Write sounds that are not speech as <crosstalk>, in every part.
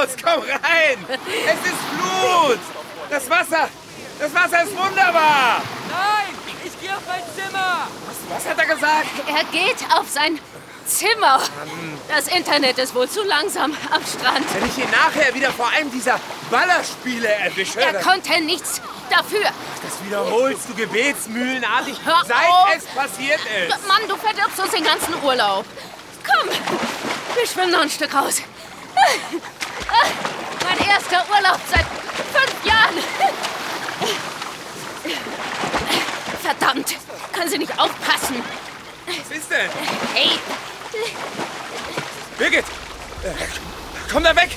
Los, komm rein! Es ist Blut! Das Wasser, das Wasser ist wunderbar! Nein, ich gehe auf mein Zimmer. Was hat er gesagt? Er geht auf sein Zimmer. Das Internet ist wohl zu langsam am Strand. Wenn ich ihn nachher wieder vor einem dieser Ballerspiele erwische, Er konnte nichts dafür. das wiederholst du gebetsmühlenartig, Hör seit auf. es passiert ist. Mann, du verdirbst uns den ganzen Urlaub. Komm, wir schwimmen noch ein Stück raus. Mein erster Urlaub seit fünf Jahren. Verdammt, können Sie nicht aufpassen? Was ist denn? Hey, Birgit! Komm da weg!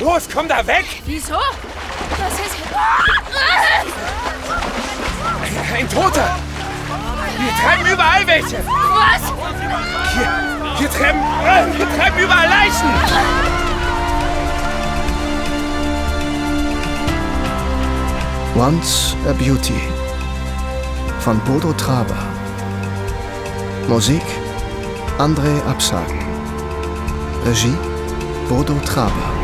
Los, komm da weg! wieso? Das ist... Ein Toter! Hier treiben überall welche! Was? Hier, hier, treiben, äh, hier treiben überall Leichen! Once a Beauty von Bodo Traber. Musik André Absagen. Regie Bodo Traber.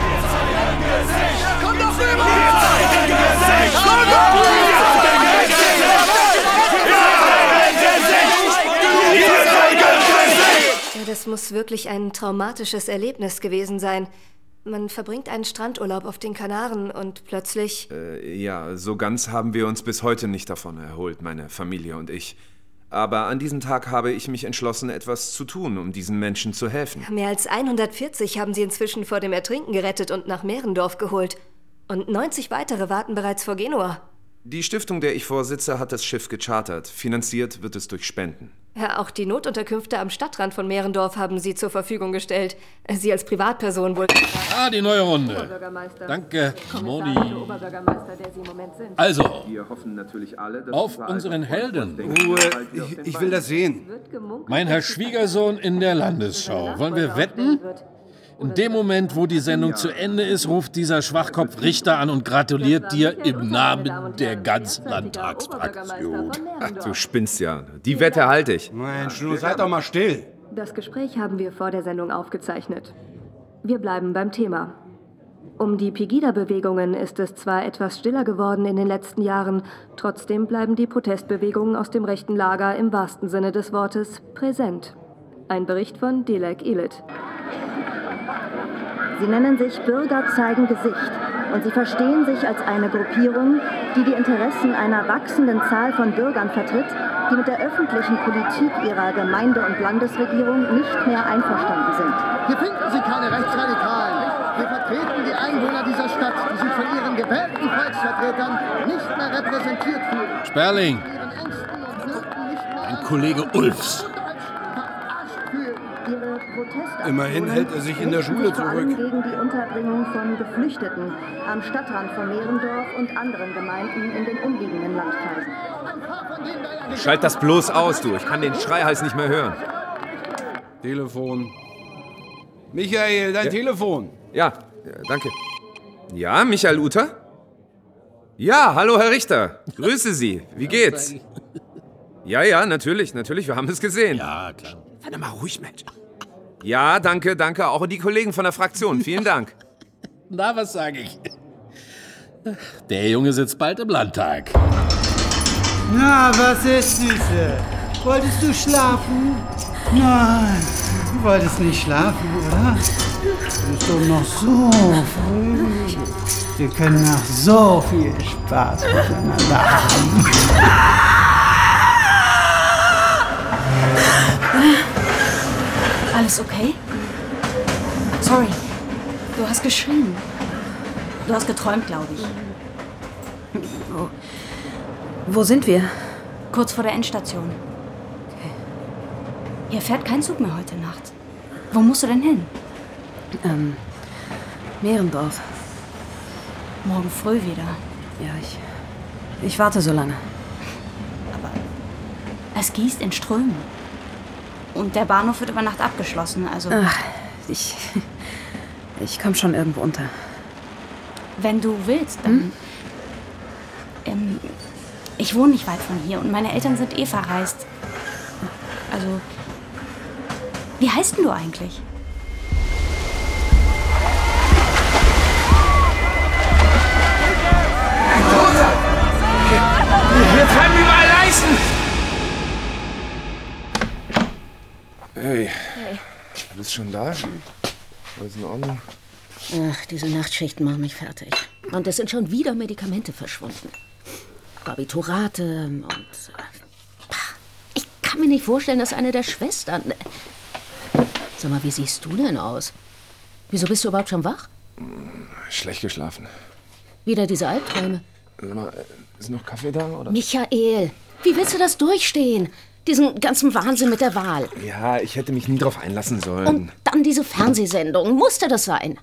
Das muss wirklich ein traumatisches Erlebnis gewesen sein. Man verbringt einen Strandurlaub auf den Kanaren und plötzlich. Ja, so ganz haben wir uns bis heute nicht davon erholt, meine Familie und ich. Aber an diesem Tag habe ich mich entschlossen, etwas zu tun, um diesen Menschen zu helfen. Mehr als 140 haben sie inzwischen vor dem Ertrinken gerettet und nach Mehrendorf geholt. Und 90 weitere warten bereits vor Genua. Die Stiftung, der ich vorsitze, hat das Schiff gechartert. Finanziert wird es durch Spenden. Ja, auch die Notunterkünfte am Stadtrand von Mehrendorf haben sie zur Verfügung gestellt. Sie als Privatperson wohl. Ah, die neue Runde. Danke, Moni. Oberbürgermeister, der sie im Moment sind. Also, Wir hoffen natürlich alle, dass auf unseren Helden. Ruhe, ich, ich will das sehen. Mein Herr Schwiegersohn in der Landesschau. Wollen wir wetten? In dem Moment, wo die Sendung zu Ende ist, ruft dieser Schwachkopf Richter an und gratuliert dir im Namen der ganzen Landtagsfraktion. Ach, du spinnst ja. Die Wette halte ich. Mensch, nun seid doch mal still. Das Gespräch haben wir vor der Sendung aufgezeichnet. Wir bleiben beim Thema. Um die Pegida-Bewegungen ist es zwar etwas stiller geworden in den letzten Jahren, trotzdem bleiben die Protestbewegungen aus dem rechten Lager im wahrsten Sinne des Wortes präsent. Ein Bericht von Dilek Ilit. Sie nennen sich Bürger zeigen Gesicht und sie verstehen sich als eine Gruppierung, die die Interessen einer wachsenden Zahl von Bürgern vertritt, die mit der öffentlichen Politik ihrer Gemeinde- und Landesregierung nicht mehr einverstanden sind. Hier finden Sie keine Rechtsradikalen. Wir vertreten die Einwohner dieser Stadt, die sich von ihren gewählten Volksvertretern nicht mehr repräsentiert fühlen. Sperling, ein Kollege Ulfs. Immerhin hält er sich in der Schule zurück. gegen die Unterbringung von Geflüchteten am Stadtrand von Mehrendorf und anderen Gemeinden in den umliegenden Landkreisen. Schalt das bloß aus, du. Ich kann den Schreihals nicht mehr hören. Telefon. Michael, dein Telefon. Ja, ja, danke. Ja, Michael Uter? Ja, hallo, Herr Richter. Grüße Sie. Wie geht's? Ja, ja, natürlich, natürlich. Wir haben es gesehen. Ja, klar. Warte mal ruhig, Mensch. Ja, danke, danke. Auch die Kollegen von der Fraktion. Vielen Dank. <laughs> Na, was sage ich? Der Junge sitzt bald im Landtag. Na, was ist, Süße? Wolltest du schlafen? Nein, du wolltest nicht schlafen, oder? Es ist doch noch so früh. Wir können noch so viel Spaß miteinander haben. <laughs> Alles okay? Sorry, du hast geschrien. Du hast geträumt, glaube ich. Wo sind wir? Kurz vor der Endstation. Hier fährt kein Zug mehr heute Nacht. Wo musst du denn hin? Ähm, Mehrendorf. Morgen früh wieder. Ja, ich. Ich warte so lange. Es gießt in Strömen. Und der Bahnhof wird über Nacht abgeschlossen, also. Ach, ich. Ich komm schon irgendwo unter. Wenn du willst, dann. Ähm, ich wohne nicht weit von hier und meine Eltern sind eh verreist. Also. Wie heißt denn du eigentlich? Wir treiben überall Leichen! Hey, Hey. du bist schon da? Alles in Ordnung? Ach, diese Nachtschichten machen mich fertig. Und es sind schon wieder Medikamente verschwunden. Barbiturate und. äh, pah, Ich kann mir nicht vorstellen, dass eine der Schwestern. Sag mal, wie siehst du denn aus? Wieso bist du überhaupt schon wach? Schlecht geschlafen. Wieder diese Albträume. Sag mal, äh, ist noch Kaffee da? Oder? Michael, wie willst du das durchstehen? Diesen ganzen Wahnsinn mit der Wahl. Ja, ich hätte mich nie drauf einlassen sollen. Und dann diese Fernsehsendung. Musste das sein?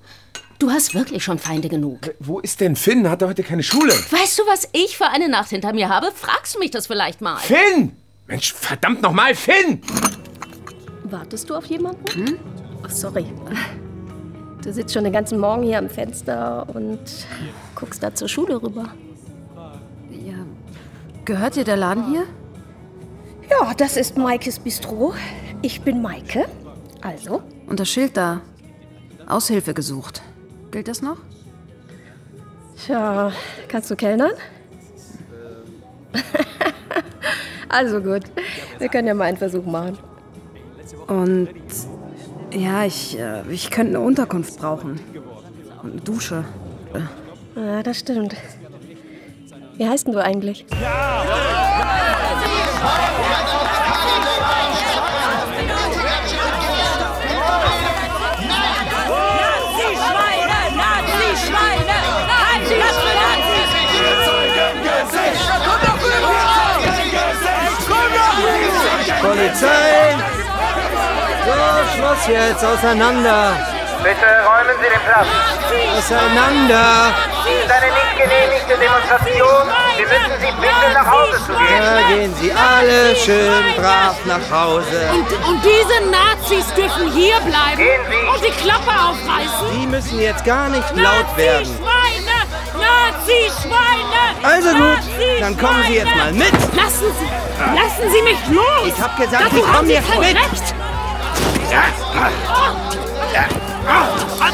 Du hast wirklich schon Feinde genug. Wo ist denn Finn? Hat er heute keine Schule? Weißt du, was ich für eine Nacht hinter mir habe? Fragst du mich das vielleicht mal? Finn! Mensch, verdammt nochmal, Finn! Wartest du auf jemanden? Hm? Ach, sorry. Du sitzt schon den ganzen Morgen hier am Fenster und guckst da zur Schule rüber. Ja. Gehört dir der Laden hier? Ja, das ist Maikes Bistro. Ich bin Maike. Also? Und das Schild da. Aushilfe gesucht. Gilt das noch? Tja, kannst du kellnern? <laughs> also gut, wir können ja mal einen Versuch machen. Und ja, ich, äh, ich könnte eine Unterkunft brauchen. Und eine Dusche. Ja, das stimmt. Wie heißt denn du eigentlich? Nazi-Schweine! Polizei! So, Schluss jetzt, auseinander! Bitte räumen Sie den Platz. Auseinander! Dies ist eine nicht genehmigte Demonstration. Wir müssen Sie bitten, nach Hause zu gehen. Da gehen Sie alle schön brav nach Hause. Und, und diese Nazis dürfen hier bleiben Gehen Sie. und die Klappe aufreißen? Sie müssen jetzt gar nicht laut werden. Nazi-Schweine! Nazi-Schweine! Also gut, dann kommen Sie jetzt mal mit. Lassen Sie, lassen Sie mich los! Ich hab gesagt, Dazu Sie kommen jetzt mit. Recht.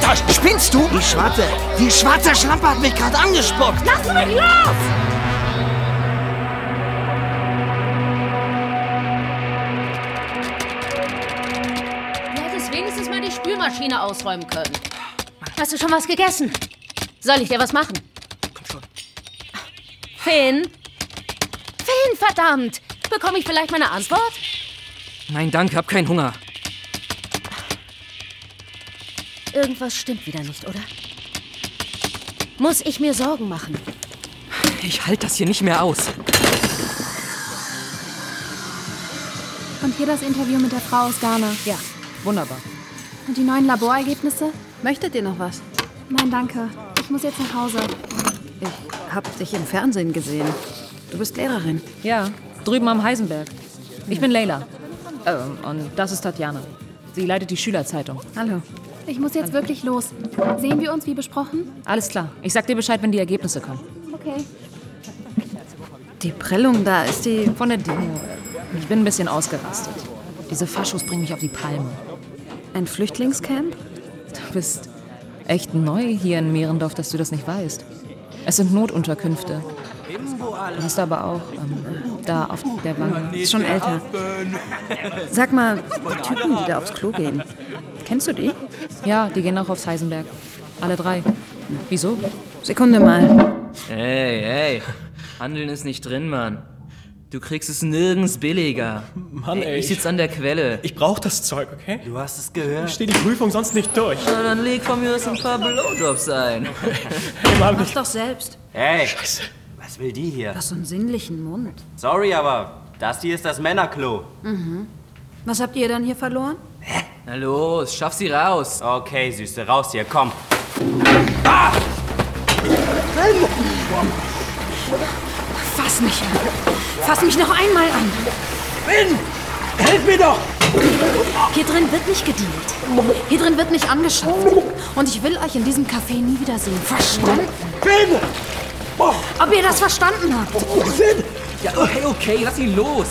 Alter, spinnst du? Die Schwarze, die schwarze Schlampe hat mich gerade angespuckt. Lass mich los! Du hättest wenigstens mal die Spülmaschine ausräumen können. Hast du schon was gegessen? Soll ich dir was machen? Komm schon. Finn? Finn, verdammt! Bekomme ich vielleicht meine Antwort? Nein, danke, hab keinen Hunger. Irgendwas stimmt wieder nicht, oder? Muss ich mir Sorgen machen? Ich halte das hier nicht mehr aus. Und hier das Interview mit der Frau aus Ghana. Ja, wunderbar. Und die neuen Laborergebnisse? Möchtet ihr noch was? Nein, danke. Ich muss jetzt nach Hause. Ich hab dich im Fernsehen gesehen. Du bist Lehrerin. Ja, drüben am Heisenberg. Ich bin Leila. Ähm, und das ist Tatjana. Sie leitet die Schülerzeitung. Hallo. Ich muss jetzt wirklich los. Sehen wir uns wie besprochen? Alles klar. Ich sag dir Bescheid, wenn die Ergebnisse kommen. Okay. Die Prellung da, ist die... Von der Demo. Ich bin ein bisschen ausgerastet. Diese Faschos bringen mich auf die Palme. Ein Flüchtlingscamp? Du bist echt neu hier in Mehrendorf, dass du das nicht weißt. Es sind Notunterkünfte. Du hast aber auch ähm, da auf der Bank. Ist schon älter. Sag mal, die Typen, die da aufs Klo gehen, kennst du die? Ja, die gehen auch aufs Heisenberg. Alle drei. Wieso? Sekunde mal. Hey, hey. Handeln ist nicht drin, Mann. Du kriegst es nirgends billiger. Mann, ey. Ich sitze an der Quelle. Ich brauch das Zeug, okay? Du hast es gehört. Ich stehe die Prüfung sonst nicht durch. Na, dann leg von mir aus ein paar Blowjobs ein. Mach doch selbst. Hey, was will die hier? Du hast so einen sinnlichen Mund. Sorry, aber das hier ist das Männerklo. Mhm. Was habt ihr dann hier verloren? Na los, schaff sie raus. Okay, Süße, raus hier, komm. Fass mich an. Fass mich noch einmal an. Finn! Helf mir doch! Hier drin wird nicht gedealt. Hier drin wird nicht angeschafft. Und ich will euch in diesem Café nie wiedersehen. Verstanden? Finn! Ob ihr das verstanden habt? Finn! Ja, okay, okay, lass ihn los.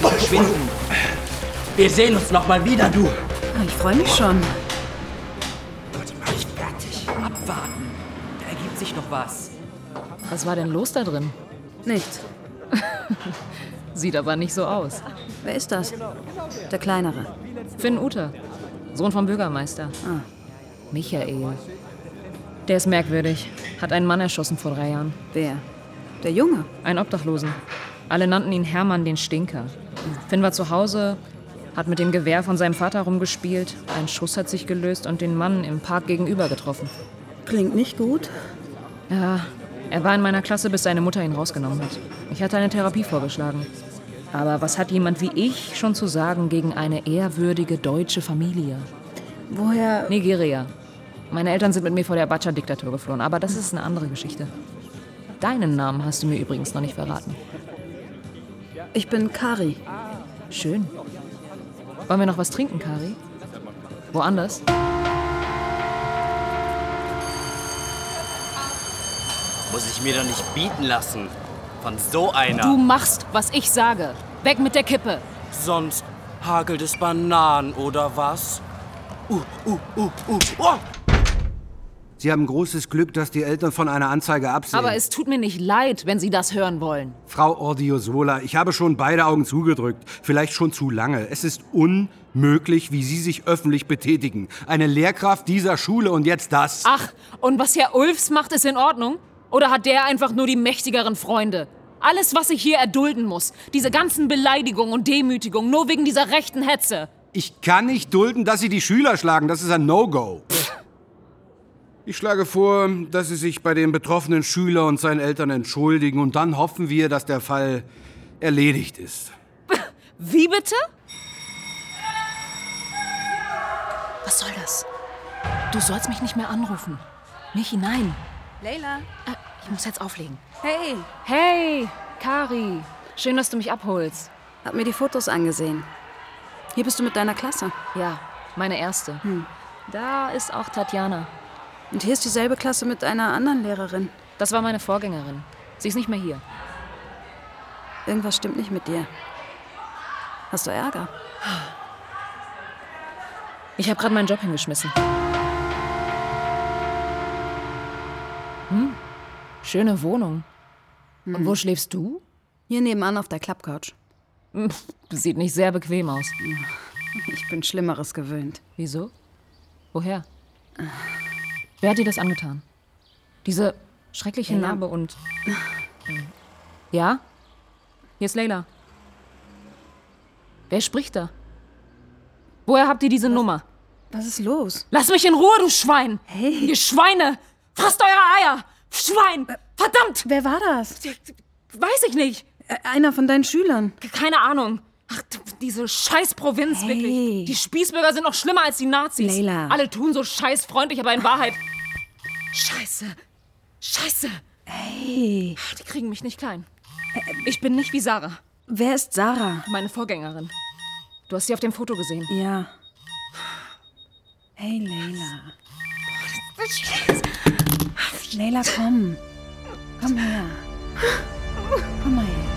Verschwinden. Wir sehen uns noch mal wieder, du. Ich freue mich schon. Abwarten. Da ergibt sich noch was. Was war denn los da drin? Nichts. <laughs> Sieht aber nicht so aus. Wer ist das? Der Kleinere. Finn Uter, Sohn vom Bürgermeister. Ah. Michael. Der ist merkwürdig. Hat einen Mann erschossen vor drei Jahren. Wer? Der Junge? Einen Obdachlosen. Alle nannten ihn Hermann den Stinker. Finn war zu Hause, hat mit dem Gewehr von seinem Vater rumgespielt. Ein Schuss hat sich gelöst und den Mann im Park gegenüber getroffen. Klingt nicht gut. Ja, er war in meiner Klasse, bis seine Mutter ihn rausgenommen hat. Ich hatte eine Therapie vorgeschlagen. Aber was hat jemand wie ich schon zu sagen gegen eine ehrwürdige deutsche Familie? Woher? Nigeria. Meine Eltern sind mit mir vor der Abacha-Diktatur geflohen, aber das ist eine andere Geschichte. Deinen Namen hast du mir übrigens noch nicht verraten. Ich bin Kari. Schön. Wollen wir noch was trinken, Kari? Woanders? Muss ich mir doch nicht bieten lassen. Von so einer. Du machst, was ich sage. Weg mit der Kippe. Sonst hagelt es Bananen oder was? Uh, uh, uh, uh. Oh! Sie haben großes Glück, dass die Eltern von einer Anzeige absehen. Aber es tut mir nicht leid, wenn Sie das hören wollen. Frau Ordiosola, ich habe schon beide Augen zugedrückt. Vielleicht schon zu lange. Es ist unmöglich, wie Sie sich öffentlich betätigen. Eine Lehrkraft dieser Schule und jetzt das. Ach, und was Herr Ulfs macht, ist in Ordnung? Oder hat der einfach nur die mächtigeren Freunde? Alles, was ich hier erdulden muss, diese ganzen Beleidigungen und Demütigungen, nur wegen dieser rechten Hetze. Ich kann nicht dulden, dass Sie die Schüler schlagen. Das ist ein No-Go. Ich schlage vor, dass Sie sich bei dem betroffenen Schüler und seinen Eltern entschuldigen und dann hoffen wir, dass der Fall erledigt ist. <laughs> Wie bitte? Was soll das? Du sollst mich nicht mehr anrufen. Nicht hinein. Leila. Äh, ich muss jetzt auflegen. Hey. Hey, Kari. Schön, dass du mich abholst. Hab mir die Fotos angesehen. Hier bist du mit deiner Klasse. Ja, meine erste. Hm. Da ist auch Tatjana. Und hier ist dieselbe Klasse mit einer anderen Lehrerin. Das war meine Vorgängerin. Sie ist nicht mehr hier. Irgendwas stimmt nicht mit dir. Hast du Ärger? Ich habe gerade meinen Job hingeschmissen. Hm, schöne Wohnung. Und Hm. wo schläfst du? Hier nebenan auf der Klappcouch. Hm, Sieht nicht sehr bequem aus. Ich bin Schlimmeres gewöhnt. Wieso? Woher? Wer hat dir das angetan? Diese schreckliche Leila. Narbe und. Ja? Hier ist Leila. Wer spricht da? Woher habt ihr diese Nummer? Was ist los? Lass mich in Ruhe, du Schwein! Hey. Ihr Schweine! Fasst eure Eier! Schwein! Verdammt! Wer war das? Weiß ich nicht. Äh, Einer von deinen Schülern. Keine Ahnung. Ach, diese scheiß Provinz, Hey. wirklich. Die Spießbürger sind noch schlimmer als die Nazis. Leila. Alle tun so scheiß freundlich, aber in Wahrheit. Scheiße. Scheiße. Hey. Die kriegen mich nicht klein. Ich bin nicht wie Sarah, Wer ist Sarah? meine Vorgängerin. Du hast sie auf dem Foto gesehen. Ja. Hey, Leila. Leila, komm. Komm her. Komm mal her.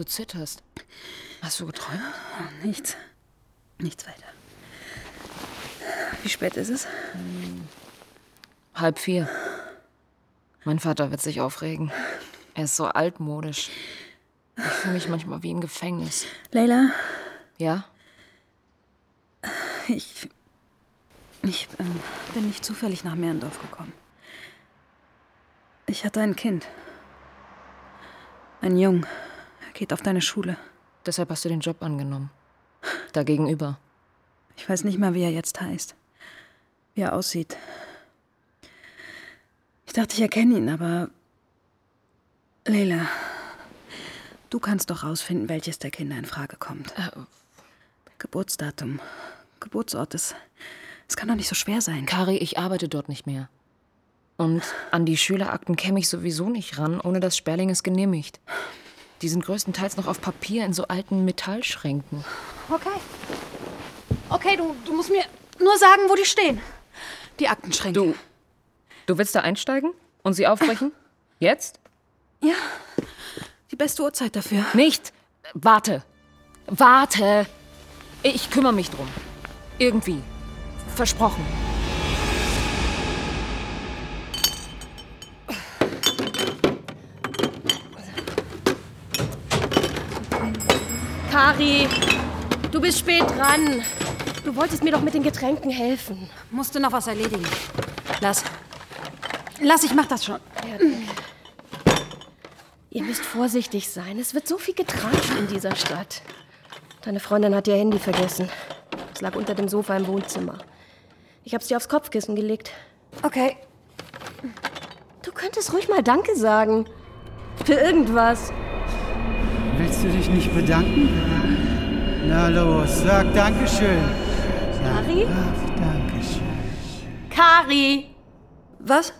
Du zitterst. Hast du geträumt? Nichts. Nichts weiter. Wie spät ist es? Halb vier. Mein Vater wird sich aufregen. Er ist so altmodisch. Ich fühle mich manchmal wie im Gefängnis. Leila, Ja? ich. Ich ähm, bin nicht zufällig nach Mehrendorf gekommen. Ich hatte ein Kind. Ein Jung. Er geht auf deine Schule. Deshalb hast du den Job angenommen. Da gegenüber. Ich weiß nicht mal, wie er jetzt heißt. Wie er aussieht. Ich dachte, ich erkenne ihn, aber. Leila, du kannst doch rausfinden, welches der Kinder in Frage kommt. Geburtsdatum, Geburtsort, es, es kann doch nicht so schwer sein. Kari, ich arbeite dort nicht mehr. Und an die Schülerakten käme ich sowieso nicht ran, ohne dass Sperling es genehmigt. Die sind größtenteils noch auf Papier in so alten Metallschränken. Okay. Okay, du, du musst mir nur sagen, wo die stehen. Die Aktenschränke. Du. Du willst da einsteigen und sie aufbrechen? <laughs> Jetzt? Ja. Die beste Uhrzeit dafür. Nicht. Warte. Warte. Ich kümmere mich drum. Irgendwie. Versprochen. Kari, du bist spät dran. Du wolltest mir doch mit den Getränken helfen. Musste noch was erledigen. Lass. Lass, ich mach das schon. Ihr müsst vorsichtig sein. Es wird so viel getragen in dieser Stadt. Deine Freundin hat ihr Handy vergessen. Es lag unter dem Sofa im Wohnzimmer. Ich hab's dir aufs Kopfkissen gelegt. Okay. Du könntest ruhig mal Danke sagen. Für irgendwas. Willst du dich nicht bedanken? Na los, sag Dankeschön. Sag Kari? brav Dankeschön. Kari! Was?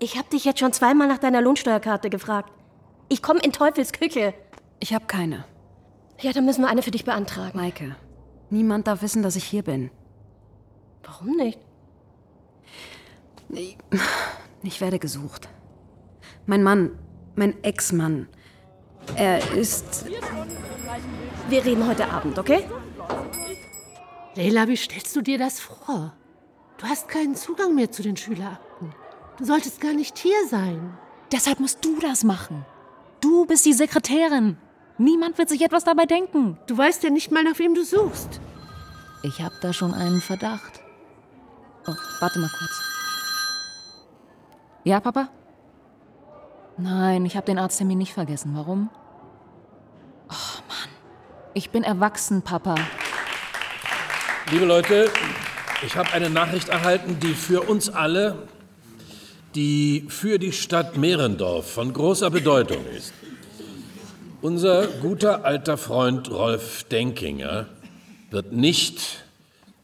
Ich hab dich jetzt schon zweimal nach deiner Lohnsteuerkarte gefragt. Ich komme in Teufels Küche. Ich habe keine. Ja, dann müssen wir eine für dich beantragen. Maike, niemand darf wissen, dass ich hier bin. Warum nicht? Ich, ich werde gesucht. Mein Mann, mein Ex-Mann, er ist. Wir reden heute Abend, okay? Leila, wie stellst du dir das vor? Du hast keinen Zugang mehr zu den Schülerakten. Du solltest gar nicht hier sein. Deshalb musst du das machen. Du bist die Sekretärin. Niemand wird sich etwas dabei denken. Du weißt ja nicht mal, nach wem du suchst. Ich habe da schon einen Verdacht. Oh, warte mal kurz. Ja, Papa? Nein, ich habe den Arzttermin nicht vergessen. Warum? Oh Mann. Ich bin erwachsen, Papa. Liebe Leute, ich habe eine Nachricht erhalten, die für uns alle, die für die Stadt Mehrendorf von großer Bedeutung ist. Unser guter alter Freund Rolf Denkinger wird nicht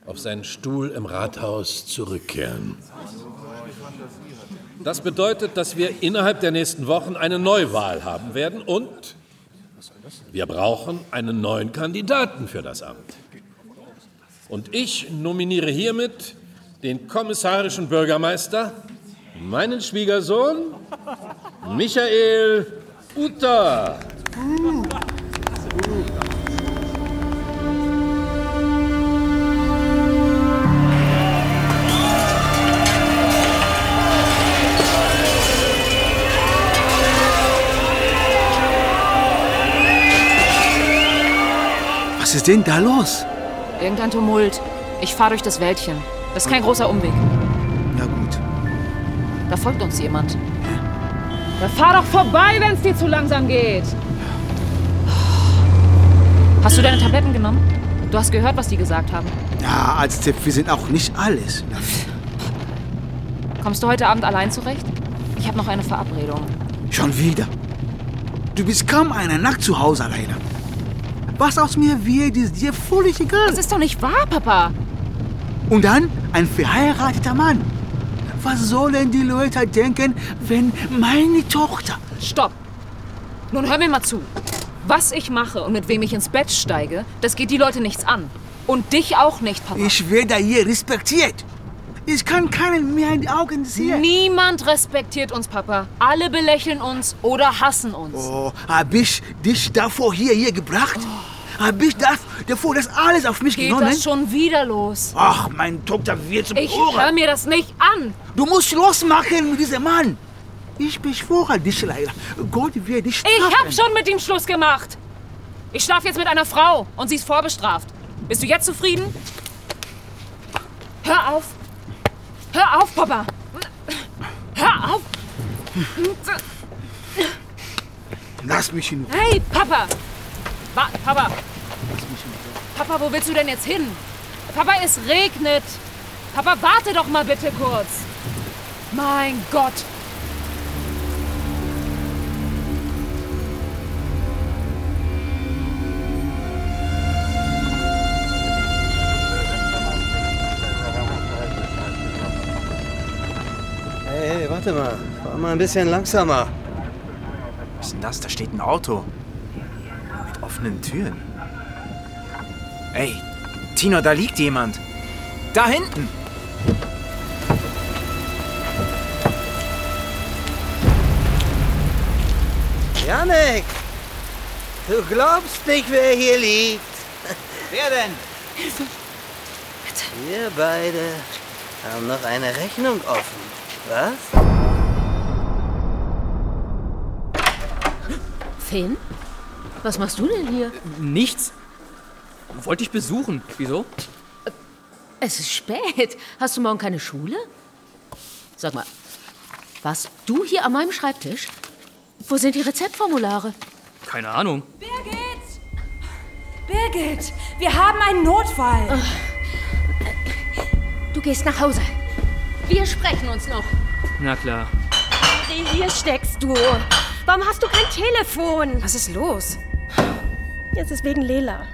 auf seinen Stuhl im Rathaus zurückkehren. Das bedeutet, dass wir innerhalb der nächsten Wochen eine Neuwahl haben werden und wir brauchen einen neuen Kandidaten für das Amt. Und ich nominiere hiermit den kommissarischen Bürgermeister, meinen Schwiegersohn, Michael Utter. Ist denn da los? Irgendein Tumult. Ich fahre durch das Wäldchen. Das ist kein großer Umweg. Na gut. Da folgt uns jemand. Da fahr doch vorbei, wenn es dir zu langsam geht. Hast du deine Tabletten genommen? Du hast gehört, was die gesagt haben. Ja, als Tipp, wir sind auch nicht alles. Kommst du heute Abend allein zurecht? Ich habe noch eine Verabredung. Schon wieder. Du bist kaum eine Nacht zu Hause alleine. Was aus mir wird, ist dir völlig egal. Das ist doch nicht wahr, Papa. Und dann ein verheirateter Mann. Was sollen die Leute denken, wenn meine Tochter... Stopp. Nun hör mir mal zu. Was ich mache und mit wem ich ins Bett steige, das geht die Leute nichts an. Und dich auch nicht, Papa. Ich werde hier respektiert. Ich kann keinen mehr in die Augen sehen. Niemand respektiert uns, Papa. Alle belächeln uns oder hassen uns. Oh, hab ich dich davor hierher gebracht? Hab ich das, davor das alles auf mich Geht genommen? das schon wieder los? Ach, mein Tochter wird zum Ich Ohren. hör mir das nicht an. Du musst Schluss machen mit diesem Mann. Ich beschwöre dich, Leila. Gott wird dich strafen. Ich hab schon mit ihm Schluss gemacht. Ich schlaf jetzt mit einer Frau und sie ist vorbestraft. Bist du jetzt zufrieden? Hör auf. Hör auf, Papa. Hör auf. Lass mich in Ruhe. Hey, Papa! Wa Papa! Papa, wo willst du denn jetzt hin? Papa, es regnet! Papa, warte doch mal bitte kurz! Mein Gott! Warte mal. Fahr mal ein bisschen langsamer. Was ist denn das? Da steht ein Auto. Mit offenen Türen. Ey, Tino, da liegt jemand. Da hinten. Janek! Du glaubst nicht, wer hier liegt. Wer denn? Wir beide haben noch eine Rechnung offen. Was? Finn? Was machst du denn hier? Nichts. Wollte ich besuchen. Wieso? Es ist spät. Hast du morgen keine Schule? Sag mal, warst du hier an meinem Schreibtisch? Wo sind die Rezeptformulare? Keine Ahnung. Birgit, wir haben einen Notfall. Du gehst nach Hause. Wir sprechen uns noch. Na klar. Hier steckst du. Warum hast du kein Telefon? Was ist los? Jetzt ist wegen Lela.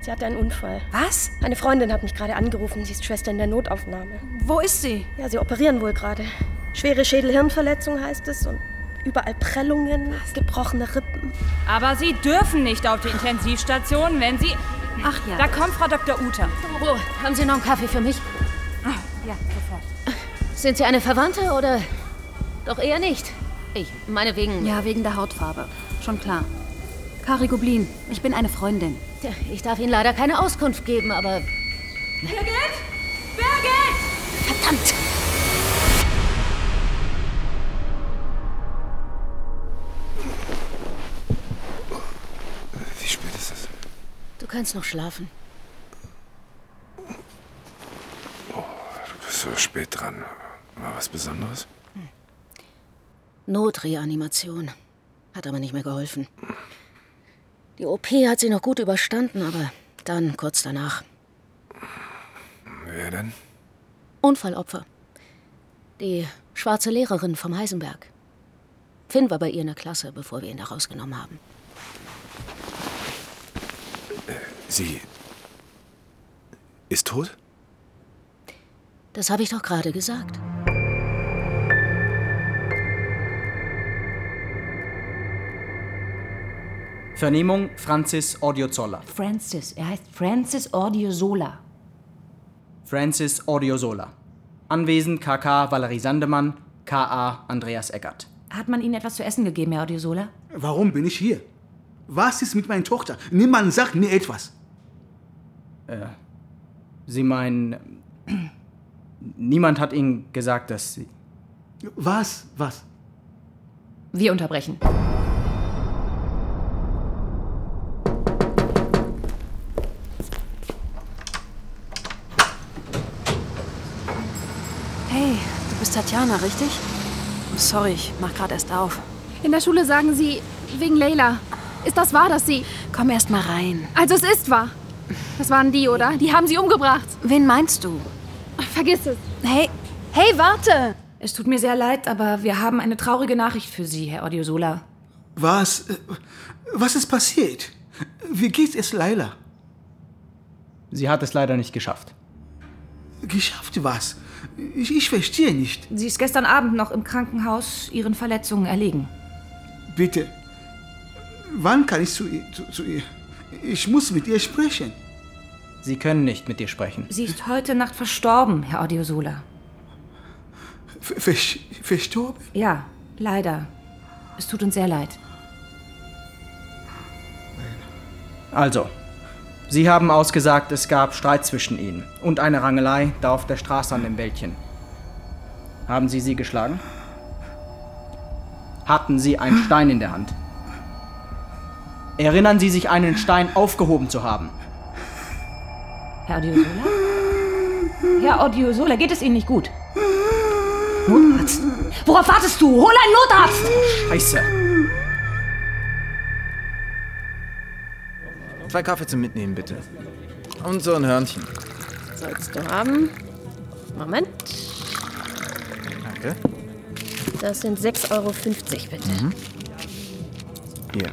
Sie hatte einen Unfall. Was? Eine Freundin hat mich gerade angerufen. Sie ist Schwester in der Notaufnahme. Wo ist sie? Ja, sie operieren wohl gerade. Schwere Schädel-Hirnverletzung heißt es und überall Prellungen, gebrochene Rippen. Aber Sie dürfen nicht auf die Intensivstation, wenn Sie... Ach ja. Da kommt Frau Dr. Uter. Oh, haben Sie noch einen Kaffee für mich? Ja, sofort. Sind Sie eine Verwandte oder doch eher nicht? Ich meine wegen. Ja, wegen der Hautfarbe. Schon klar. Kari Goblin, ich bin eine Freundin. Ich darf Ihnen leider keine Auskunft geben, aber Birgit! Birgit! verdammt! Wie spät ist es? Du kannst noch schlafen. Du bist so spät dran. War was Besonderes? Notreanimation. Hat aber nicht mehr geholfen. Die OP hat sie noch gut überstanden, aber dann kurz danach. Wer denn? Unfallopfer. Die schwarze Lehrerin vom Heisenberg. Finn war bei ihr in der Klasse, bevor wir ihn da rausgenommen haben. Sie. ist tot? Das habe ich doch gerade gesagt. Vernehmung Francis Odiozola. Francis. Er heißt Francis Ordiosola. Francis Odiozola. Anwesend KK Valerie Sandemann, KA Andreas Eckert. Hat man Ihnen etwas zu essen gegeben, Herr Ordiosola? Warum bin ich hier? Was ist mit meiner Tochter? Niemand sagt mir etwas. Äh, Sie meinen. Niemand hat Ihnen gesagt, dass Sie. Was? Was? Wir unterbrechen. Tatjana, richtig? Sorry, ich mach grad erst auf. In der Schule sagen sie, wegen Leila. Ist das wahr, dass sie. Komm erst mal rein. Also, es ist wahr. Das waren die, oder? Die haben sie umgebracht. Wen meinst du? Vergiss es. Hey, Hey, warte! Es tut mir sehr leid, aber wir haben eine traurige Nachricht für Sie, Herr Ordiosola. Was? äh, Was ist passiert? Wie geht es Laila? Sie hat es leider nicht geschafft. Geschafft was? Ich, ich verstehe nicht. Sie ist gestern Abend noch im Krankenhaus ihren Verletzungen erlegen. Bitte. Wann kann ich zu ihr, zu, zu ihr? Ich muss mit ihr sprechen. Sie können nicht mit ihr sprechen. Sie ist heute Nacht verstorben, Herr. Ver- vers- verstorben? Ja, leider. Es tut uns sehr leid. Also, Sie haben ausgesagt, es gab Streit zwischen Ihnen und eine Rangelei da auf der Straße an dem Wäldchen. Haben Sie sie geschlagen? Hatten Sie einen Stein in der Hand? Erinnern Sie sich, einen Stein aufgehoben zu haben? Herr Ordiosola? Herr Ordiosola, geht es Ihnen nicht gut? Notarzt? Worauf wartest du? Hol einen Notarzt! Scheiße. Zwei Kaffee zum Mitnehmen, bitte. Und so ein Hörnchen. Sollst du haben. Moment. Danke. Das sind 6,50 Euro, bitte. Mhm. Hier.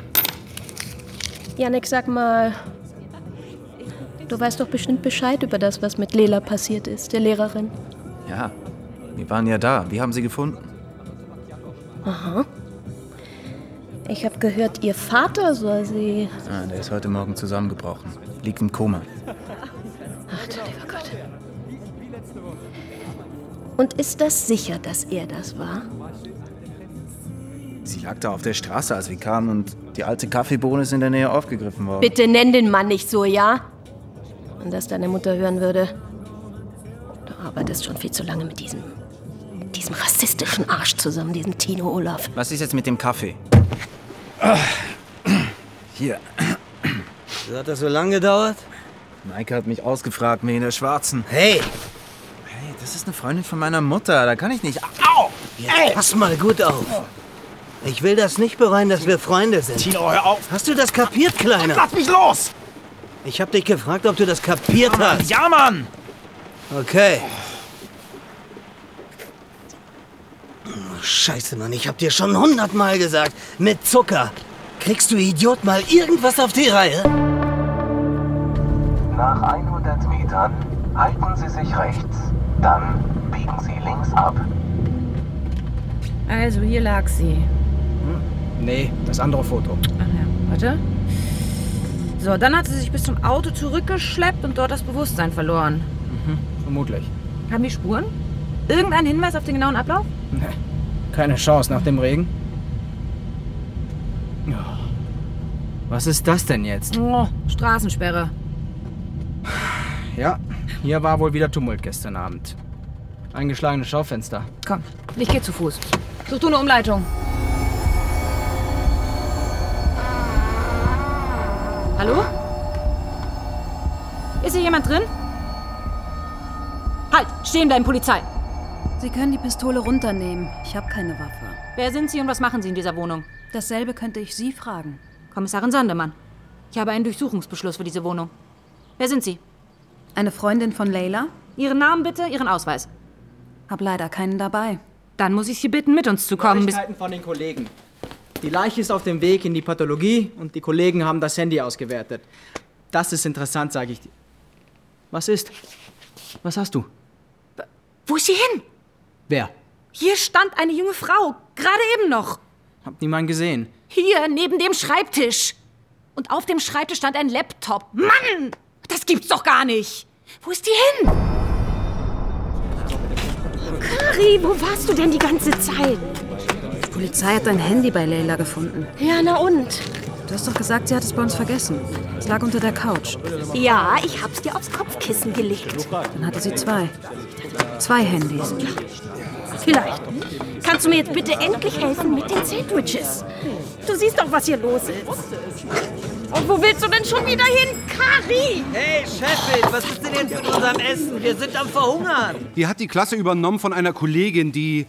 Janik, sag mal. Du weißt doch bestimmt Bescheid über das, was mit Lela passiert ist, der Lehrerin. Ja, wir waren ja da. Wie haben Sie gefunden? Aha. Ich habe gehört, ihr Vater soll sie. Ah, der ist heute Morgen zusammengebrochen. Liegt im Koma. Ach du lieber Gott. Und ist das sicher, dass er das war? Sie lag da auf der Straße, als wir kamen und die alte Kaffeebohne ist in der Nähe aufgegriffen worden. Bitte nenn den Mann nicht so, ja? Wenn das deine Mutter hören würde. Du arbeitest schon viel zu lange mit diesem. diesem rassistischen Arsch zusammen, diesem Tino Olaf. Was ist jetzt mit dem Kaffee? Hier. So hat das so lange gedauert? Maike hat mich ausgefragt wegen der Schwarzen. Hey! Hey, das ist eine Freundin von meiner Mutter. Da kann ich nicht. Au! Jetzt pass mal gut auf. Ich will das nicht bereuen, dass wir Freunde sind. Tino, hör auf! Hast du das kapiert, Kleiner? Lass mich los! Ich hab dich gefragt, ob du das kapiert hast. Ja, Mann! Okay. Oh, Scheiße, Mann, ich hab dir schon hundertmal gesagt. Mit Zucker. Kriegst du Idiot mal irgendwas auf die Reihe? Nach 100 Metern halten Sie sich rechts. Dann biegen Sie links ab. Also, hier lag sie. Nee, das andere Foto. Ach ja, warte. So, dann hat sie sich bis zum Auto zurückgeschleppt und dort das Bewusstsein verloren. Mhm, vermutlich. Haben wir Spuren? Irgendein Hinweis auf den genauen Ablauf? Nee, keine Chance nach dem Regen. Was ist das denn jetzt? Oh, Straßensperre. Ja, hier war wohl wieder Tumult gestern Abend. Eingeschlagene Schaufenster. Komm, ich geh zu Fuß. Such du eine Umleitung. Hallo? Ist hier jemand drin? Halt! Stehen bleiben, Polizei! Sie können die Pistole runternehmen. Ich habe keine Waffe. Wer sind Sie und was machen Sie in dieser Wohnung? Dasselbe könnte ich Sie fragen. Kommissarin Sandemann. Ich habe einen Durchsuchungsbeschluss für diese Wohnung. Wer sind Sie? Eine Freundin von Leila? Ihren Namen bitte, Ihren Ausweis. Hab leider keinen dabei. Dann muss ich Sie bitten, mit uns zu kommen. Neuigkeiten von den Kollegen. Die Leiche ist auf dem Weg in die Pathologie und die Kollegen haben das Handy ausgewertet. Das ist interessant, sage ich dir. Was ist? Was hast du? Wo ist sie hin? Wer? Hier stand eine junge Frau, gerade eben noch. Hab niemand gesehen. Hier, neben dem Schreibtisch. Und auf dem Schreibtisch stand ein Laptop. Mann! Das gibt's doch gar nicht. Wo ist die hin? Kari, wo warst du denn die ganze Zeit? Die Polizei hat dein Handy bei Leila gefunden. Ja, na und? Du hast doch gesagt, sie hat es bei uns vergessen. Es lag unter der Couch. Ja, ich hab's dir aufs Kopfkissen gelegt. Dann hatte sie zwei. Zwei Handys. Vielleicht. Kannst du mir jetzt bitte endlich helfen mit den Sandwiches? Du siehst doch, was hier los ist. Und wo willst du denn schon wieder hin, Kari? Hey, Chefin, was ist denn jetzt mit unserem Essen? Wir sind am Verhungern. Die hat die Klasse übernommen von einer Kollegin, die.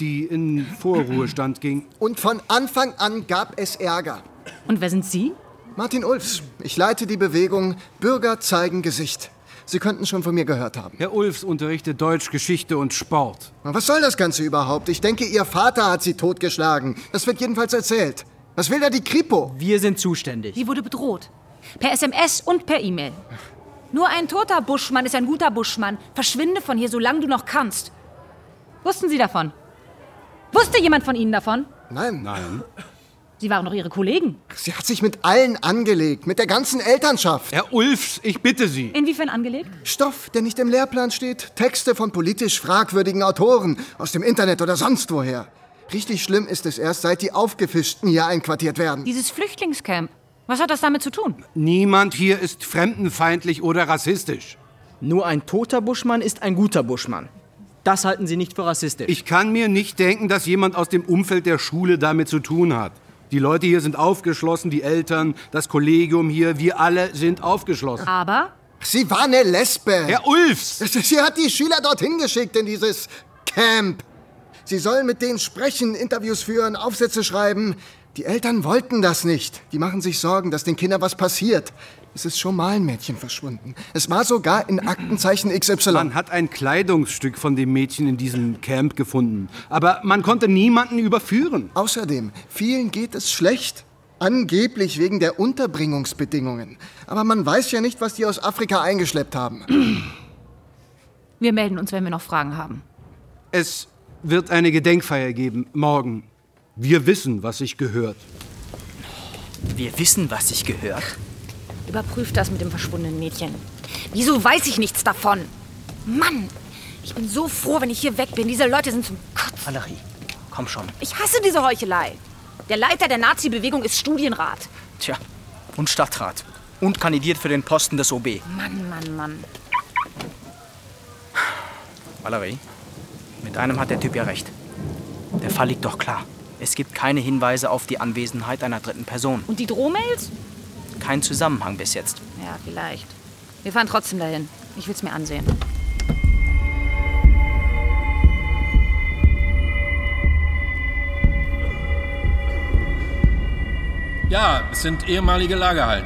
die in Vorruhestand ging. Und von Anfang an gab es Ärger. Und wer sind Sie? Martin Ulfs. Ich leite die Bewegung Bürger zeigen Gesicht. Sie könnten schon von mir gehört haben. Herr Ulfs unterrichtet Deutsch, Geschichte und Sport. Was soll das Ganze überhaupt? Ich denke, Ihr Vater hat Sie totgeschlagen. Das wird jedenfalls erzählt. Was will da die Kripo? Wir sind zuständig. Sie wurde bedroht. Per SMS und per E-Mail. Nur ein toter Buschmann ist ein guter Buschmann. Verschwinde von hier, solange du noch kannst. Wussten Sie davon? Wusste jemand von Ihnen davon? Nein. Nein. Sie waren doch Ihre Kollegen. Sie hat sich mit allen angelegt, mit der ganzen Elternschaft. Herr Ulfs, ich bitte Sie. Inwiefern angelegt? Stoff, der nicht im Lehrplan steht. Texte von politisch fragwürdigen Autoren aus dem Internet oder sonst woher. Richtig schlimm ist es erst, seit die Aufgefischten hier einquartiert werden. Dieses Flüchtlingscamp. Was hat das damit zu tun? Niemand hier ist fremdenfeindlich oder rassistisch. Nur ein toter Buschmann ist ein guter Buschmann. Das halten Sie nicht für rassistisch. Ich kann mir nicht denken, dass jemand aus dem Umfeld der Schule damit zu tun hat. Die Leute hier sind aufgeschlossen, die Eltern, das Kollegium hier, wir alle sind aufgeschlossen. Aber Sie war eine Lesbe. Herr Ulfs! Sie hat die Schüler dorthin geschickt in dieses Camp. Sie sollen mit denen sprechen, Interviews führen, Aufsätze schreiben. Die Eltern wollten das nicht. Die machen sich Sorgen, dass den Kindern was passiert. Es ist schon mal ein Mädchen verschwunden. Es war sogar in Aktenzeichen XY. Man hat ein Kleidungsstück von dem Mädchen in diesem Camp gefunden. Aber man konnte niemanden überführen. Außerdem, vielen geht es schlecht. Angeblich wegen der Unterbringungsbedingungen. Aber man weiß ja nicht, was die aus Afrika eingeschleppt haben. Wir melden uns, wenn wir noch Fragen haben. Es wird eine Gedenkfeier geben, morgen. Wir wissen, was sich gehört. Wir wissen, was sich gehört. Überprüft das mit dem verschwundenen Mädchen. Wieso weiß ich nichts davon? Mann, ich bin so froh, wenn ich hier weg bin. Diese Leute sind zum Kotzen. Valerie, komm schon. Ich hasse diese Heuchelei. Der Leiter der Nazi-Bewegung ist Studienrat. Tja, und Stadtrat. Und kandidiert für den Posten des OB. Mann, Mann, Mann. Valerie, mit einem hat der Typ ja recht. Der Fall liegt doch klar. Es gibt keine Hinweise auf die Anwesenheit einer dritten Person. Und die Drohmails? Kein Zusammenhang bis jetzt. Ja, vielleicht. Wir fahren trotzdem dahin. Ich will's mir ansehen. Ja, es sind ehemalige Lagerhallen.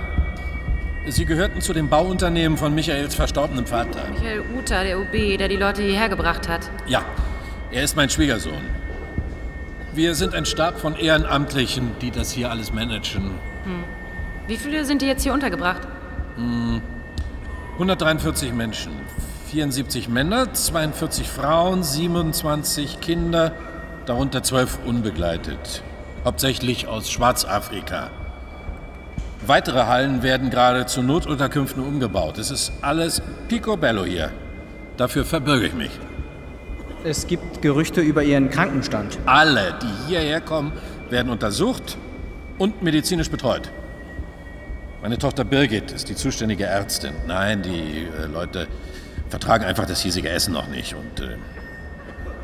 Sie gehörten zu dem Bauunternehmen von Michaels verstorbenem Vater. Michael Uta, der OB, der die Leute hierher gebracht hat. Ja, er ist mein Schwiegersohn. Wir sind ein Stab von Ehrenamtlichen, die das hier alles managen. Hm. Wie viele sind die jetzt hier untergebracht? Hm, 143 Menschen. 74 Männer, 42 Frauen, 27 Kinder, darunter 12 unbegleitet. Hauptsächlich aus Schwarzafrika. Weitere Hallen werden gerade zu Notunterkünften umgebaut. Es ist alles picobello hier. Dafür verbürge ich mich. Es gibt Gerüchte über Ihren Krankenstand. Alle, die hierher kommen, werden untersucht und medizinisch betreut. Meine Tochter Birgit ist die zuständige Ärztin. Nein, die äh, Leute vertragen einfach das hiesige Essen noch nicht und äh,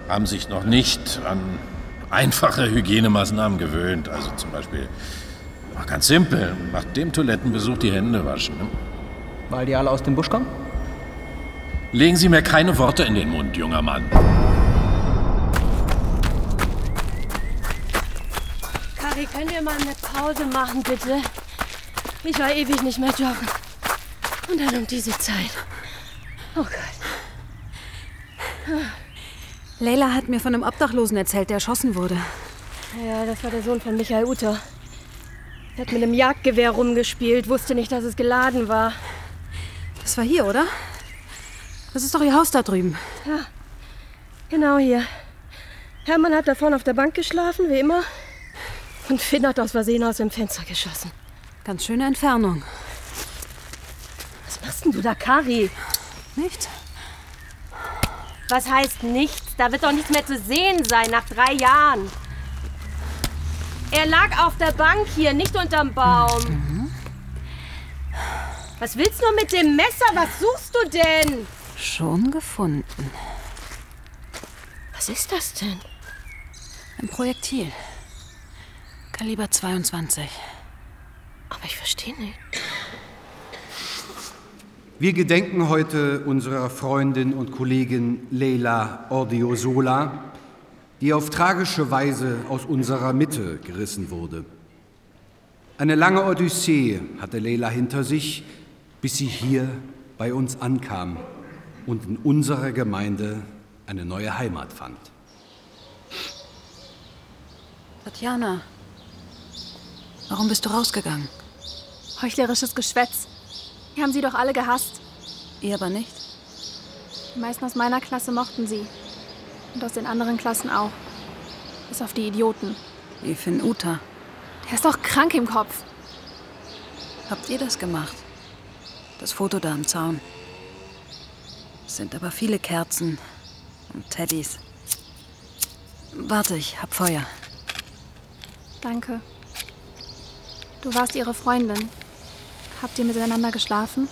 haben sich noch nicht an einfache Hygienemaßnahmen gewöhnt. Also zum Beispiel, ach, ganz simpel, nach dem Toilettenbesuch die Hände waschen. Ne? Weil die alle aus dem Busch kommen? Legen Sie mir keine Worte in den Mund, junger Mann. Kari, können wir mal eine Pause machen, bitte? Ich war ewig nicht mehr joggen. Und dann um diese Zeit. Oh Gott. Leila hat mir von einem Obdachlosen erzählt, der erschossen wurde. Ja, das war der Sohn von Michael Uter. Er hat mit einem Jagdgewehr rumgespielt, wusste nicht, dass es geladen war. Das war hier, oder? Das ist doch ihr Haus da drüben. Ja, genau hier. Hermann hat da vorne auf der Bank geschlafen, wie immer. Und Finn hat aus Versehen aus dem Fenster geschossen. Ganz schöne Entfernung. Was machst denn du da, Kari? Nichts. Was heißt nichts? Da wird doch nichts mehr zu sehen sein nach drei Jahren. Er lag auf der Bank hier, nicht unterm Baum. Mhm. Was willst du mit dem Messer? Was suchst du denn? Schon gefunden. Was ist das denn? Ein Projektil. Kaliber 22. Aber ich verstehe nicht. Wir gedenken heute unserer Freundin und Kollegin Leila Ordiosola, die auf tragische Weise aus unserer Mitte gerissen wurde. Eine lange Odyssee hatte Leila hinter sich, bis sie hier bei uns ankam und in unserer Gemeinde eine neue Heimat fand. Tatjana, warum bist du rausgegangen? Heuchlerisches Geschwätz. Die haben sie doch alle gehasst. Ihr aber nicht? Die meisten aus meiner Klasse mochten sie. Und aus den anderen Klassen auch. Bis auf die Idioten. Wie Finn Uta. Der ist doch krank im Kopf. Habt ihr das gemacht? Das Foto da am Zaun. Es sind aber viele Kerzen und Teddys. Warte, ich hab Feuer. Danke. Du warst ihre Freundin. Habt ihr miteinander geschlafen?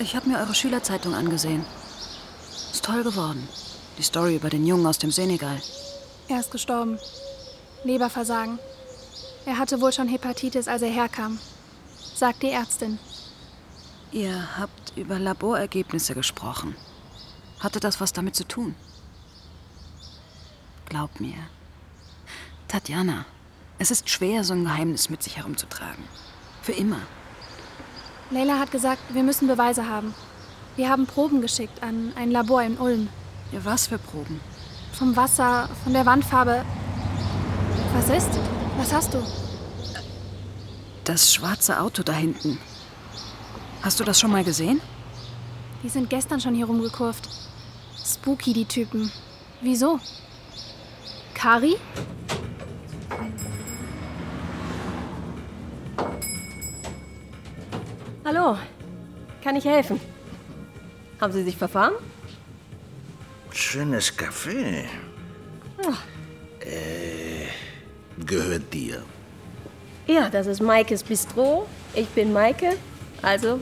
Ich habe mir eure Schülerzeitung angesehen. Ist toll geworden. Die Story über den Jungen aus dem Senegal. Er ist gestorben. Leberversagen. Er hatte wohl schon Hepatitis, als er herkam. Sagt die Ärztin. Ihr habt über Laborergebnisse gesprochen. Hatte das was damit zu tun? Glaub mir. Tatjana, es ist schwer, so ein Geheimnis mit sich herumzutragen. Für immer. Leila hat gesagt, wir müssen Beweise haben. Wir haben Proben geschickt an ein Labor in Ulm. Ja, was für Proben? Vom Wasser, von der Wandfarbe. Was ist? Was hast du? Das schwarze Auto da hinten. Hast du das schon mal gesehen? Die sind gestern schon hier rumgekurvt. Spooky, die Typen. Wieso? Kari? Hallo, kann ich helfen? Haben Sie sich verfahren? Schönes Café. Ja. Äh, gehört dir. Ja, das ist Maikes Bistro. Ich bin Maike. Also,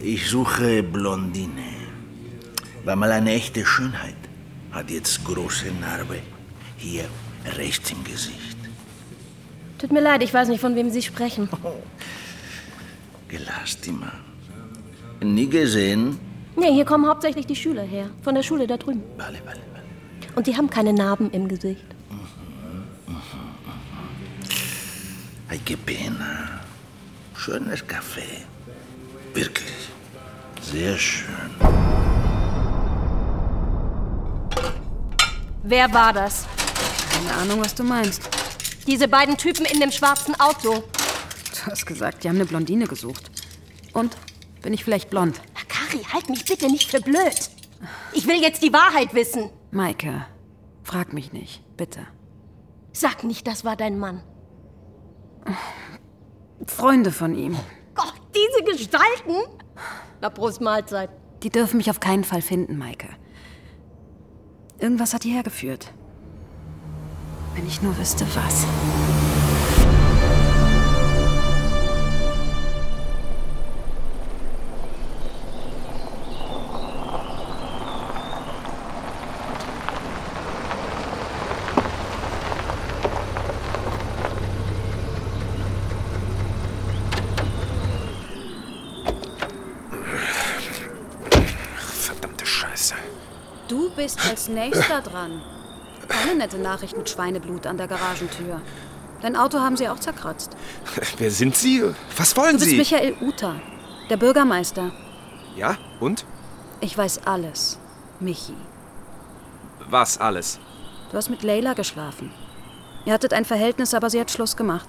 Ich suche Blondine. War mal eine echte Schönheit. Hat jetzt große Narbe. Hier rechts im Gesicht. Tut mir leid, ich weiß nicht, von wem Sie sprechen. Gelastima. Nie gesehen? Nee, hier kommen hauptsächlich die Schüler her. Von der Schule da drüben. Vale, vale, vale. Und die haben keine Narben im Gesicht. Ay, qué pena. Schönes Café. Wirklich. Sehr schön. Wer war das? Keine Ahnung, was du meinst. Diese beiden Typen in dem schwarzen Auto. Du hast gesagt, die haben eine Blondine gesucht. Und? Bin ich vielleicht blond? Kari, halt mich bitte nicht für blöd. Ich will jetzt die Wahrheit wissen. Maike, frag mich nicht, bitte. Sag nicht, das war dein Mann. Freunde von ihm. Gott, diese Gestalten? Na, Prost Mahlzeit. Die dürfen mich auf keinen Fall finden, Maike. Irgendwas hat die hergeführt. Wenn ich nur wüsste, was. Verdammte Scheiße. Du bist als nächster dran. Keine nette Nachricht mit Schweineblut an der Garagentür. Dein Auto haben sie auch zerkratzt. <laughs> Wer sind Sie? Was wollen Du bist Sie? Michael Uta, der Bürgermeister. Ja, und? Ich weiß alles. Michi. Was alles? Du hast mit Leila geschlafen. Ihr hattet ein Verhältnis, aber sie hat Schluss gemacht.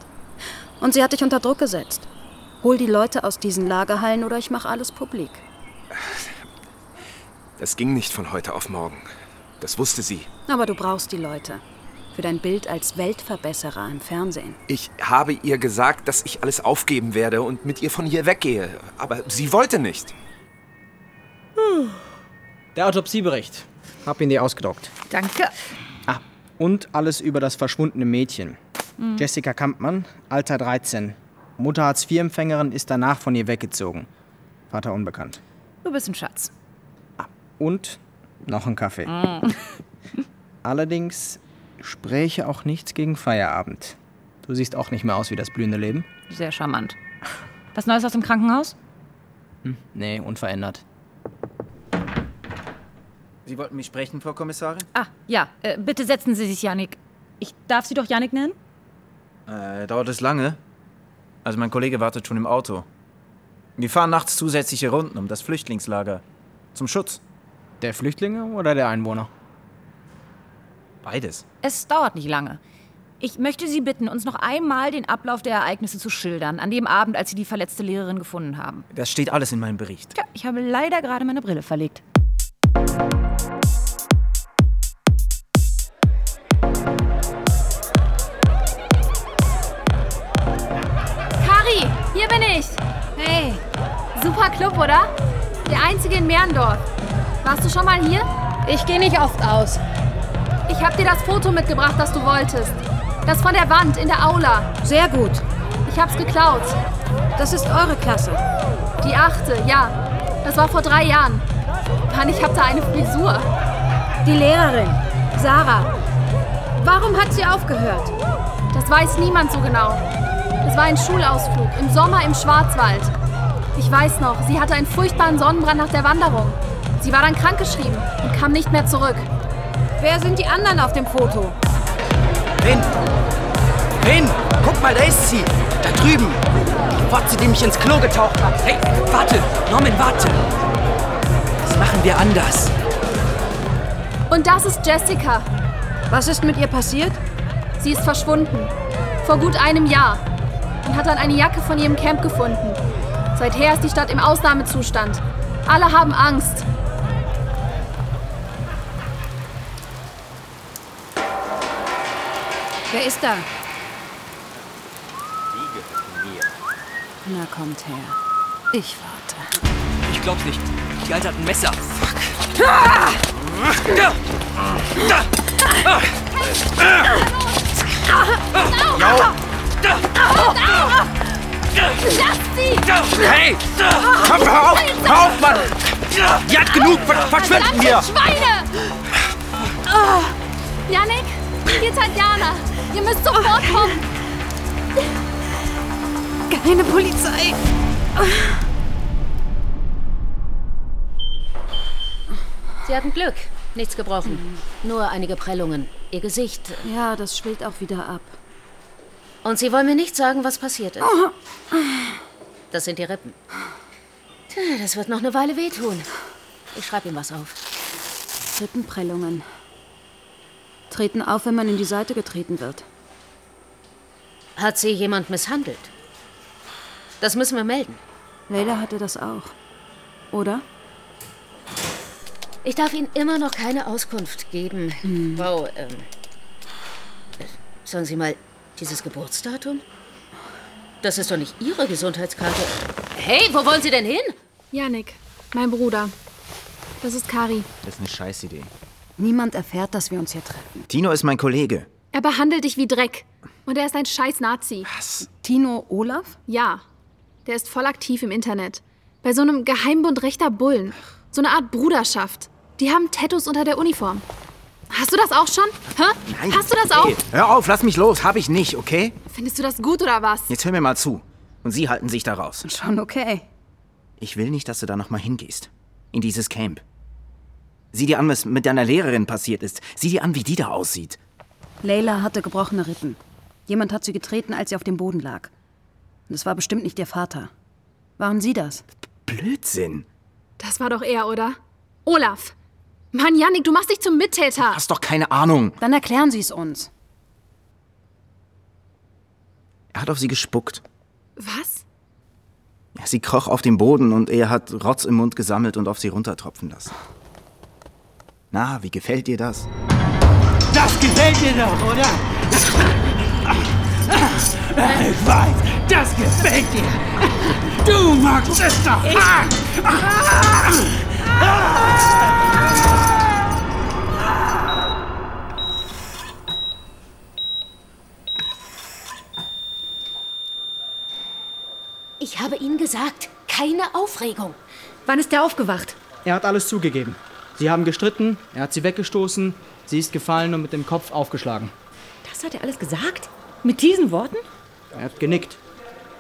Und sie hat dich unter Druck gesetzt. Hol die Leute aus diesen Lagerhallen oder ich mache alles publik. Das ging nicht von heute auf morgen. Das wusste sie. Aber du brauchst die Leute. Für dein Bild als Weltverbesserer im Fernsehen. Ich habe ihr gesagt, dass ich alles aufgeben werde und mit ihr von hier weggehe. Aber sie wollte nicht. Der Autopsiebericht. Hab ihn dir ausgedruckt. Danke. Ah, und alles über das verschwundene Mädchen. Mhm. Jessica Kampmann, Alter 13. Mutter Hartz-IV-Empfängerin ist danach von ihr weggezogen. Vater unbekannt. Du bist ein Schatz. Und noch ein Kaffee. Mm. <laughs> Allerdings spräche auch nichts gegen Feierabend. Du siehst auch nicht mehr aus wie das blühende Leben. Sehr charmant. Was Neues aus dem Krankenhaus? Hm, nee, unverändert. Sie wollten mich sprechen, Frau Kommissarin? Ah, ja. Äh, bitte setzen Sie sich, Janik. Ich darf Sie doch Janik nennen? Äh, dauert es lange? Also mein Kollege wartet schon im Auto. Wir fahren nachts zusätzliche Runden um das Flüchtlingslager. Zum Schutz. Der Flüchtlinge oder der Einwohner? Beides. Es dauert nicht lange. Ich möchte Sie bitten, uns noch einmal den Ablauf der Ereignisse zu schildern, an dem Abend, als Sie die verletzte Lehrerin gefunden haben. Das steht alles in meinem Bericht. Tja, ich habe leider gerade meine Brille verlegt. Kari, hier bin ich. Hey, super Club, oder? Der einzige in Merndorf. Warst du schon mal hier? Ich gehe nicht oft aus. Ich habe dir das Foto mitgebracht, das du wolltest. Das von der Wand in der Aula. Sehr gut. Ich hab's geklaut. Das ist eure Klasse. Die achte, ja. Das war vor drei Jahren. Mann, ich hab da eine Frisur. Die Lehrerin, Sarah. Warum hat sie aufgehört? Das weiß niemand so genau. Es war ein Schulausflug im Sommer im Schwarzwald. Ich weiß noch, sie hatte einen furchtbaren Sonnenbrand nach der Wanderung. Sie war dann krankgeschrieben und kam nicht mehr zurück. Wer sind die anderen auf dem Foto? Rin! Rin! Guck mal, da ist sie! Da drüben! Die Fotze, die mich ins Klo getaucht hat. Hey, warte! Norman, warte! Das machen wir anders. Und das ist Jessica. Was ist mit ihr passiert? Sie ist verschwunden. Vor gut einem Jahr. Und hat dann eine Jacke von ihrem Camp gefunden. Seither ist die Stadt im Ausnahmezustand. Alle haben Angst. Wer ist da? Na, kommt her. Ich warte. Ich glaub's nicht. Die Alte hat ein Messer. Fuck. Lass sie! Hey! Komm, hör auf! Hör auf, Mann! Die hat genug! Ver- Verschwinden wir! Schweine! Oh. Janik, hier ist Tatjana. Ihr müsst sofort kommen. Keine Polizei. Sie hatten Glück. Nichts gebrochen. Nur einige Prellungen. Ihr Gesicht. Ja, das schwillt auch wieder ab. Und Sie wollen mir nicht sagen, was passiert ist. Das sind die Rippen. Tja, das wird noch eine Weile wehtun. Ich schreibe ihm was auf. Rippenprellungen. Treten auf, wenn man in die Seite getreten wird. Hat sie jemand misshandelt? Das müssen wir melden. Leila hatte das auch. Oder? Ich darf Ihnen immer noch keine Auskunft geben. Wow, ähm. Sagen Sie mal, dieses Geburtsdatum? Das ist doch nicht Ihre Gesundheitskarte. Hey, wo wollen Sie denn hin? Janik, mein Bruder. Das ist Kari. Das ist eine Scheißidee. Niemand erfährt, dass wir uns hier treffen. Tino ist mein Kollege. Er behandelt dich wie Dreck. Und er ist ein scheiß Nazi. Was? Tino Olaf? Ja. Der ist voll aktiv im Internet. Bei so einem Geheimbund rechter Bullen. So eine Art Bruderschaft. Die haben Tattoos unter der Uniform. Hast du das auch schon? Hä? Nein, Hast du das auch? Hey, hör auf, lass mich los. Hab ich nicht, okay? Findest du das gut oder was? Jetzt hör mir mal zu. Und Sie halten sich da raus. Schon okay. Ich will nicht, dass du da nochmal hingehst. In dieses Camp. Sieh dir an, was mit deiner Lehrerin passiert ist. Sieh dir an, wie die da aussieht. Leila hatte gebrochene Rippen. Jemand hat sie getreten, als sie auf dem Boden lag. Und es war bestimmt nicht ihr Vater. Waren Sie das? Blödsinn. Das war doch er, oder? Olaf. Mann, Janik, du machst dich zum Mittäter. Hast doch keine Ahnung. Dann erklären Sie es uns. Er hat auf sie gespuckt. Was? Sie kroch auf dem Boden und er hat Rotz im Mund gesammelt und auf sie runtertropfen lassen. Na, wie gefällt dir das? Das gefällt dir doch, oder? Ich weiß, das gefällt dir. Du magst es doch. Ich habe Ihnen gesagt, keine Aufregung. Wann ist der aufgewacht? Er hat alles zugegeben. Sie haben gestritten, er hat sie weggestoßen, sie ist gefallen und mit dem Kopf aufgeschlagen. Das hat er alles gesagt? Mit diesen Worten? Er hat genickt.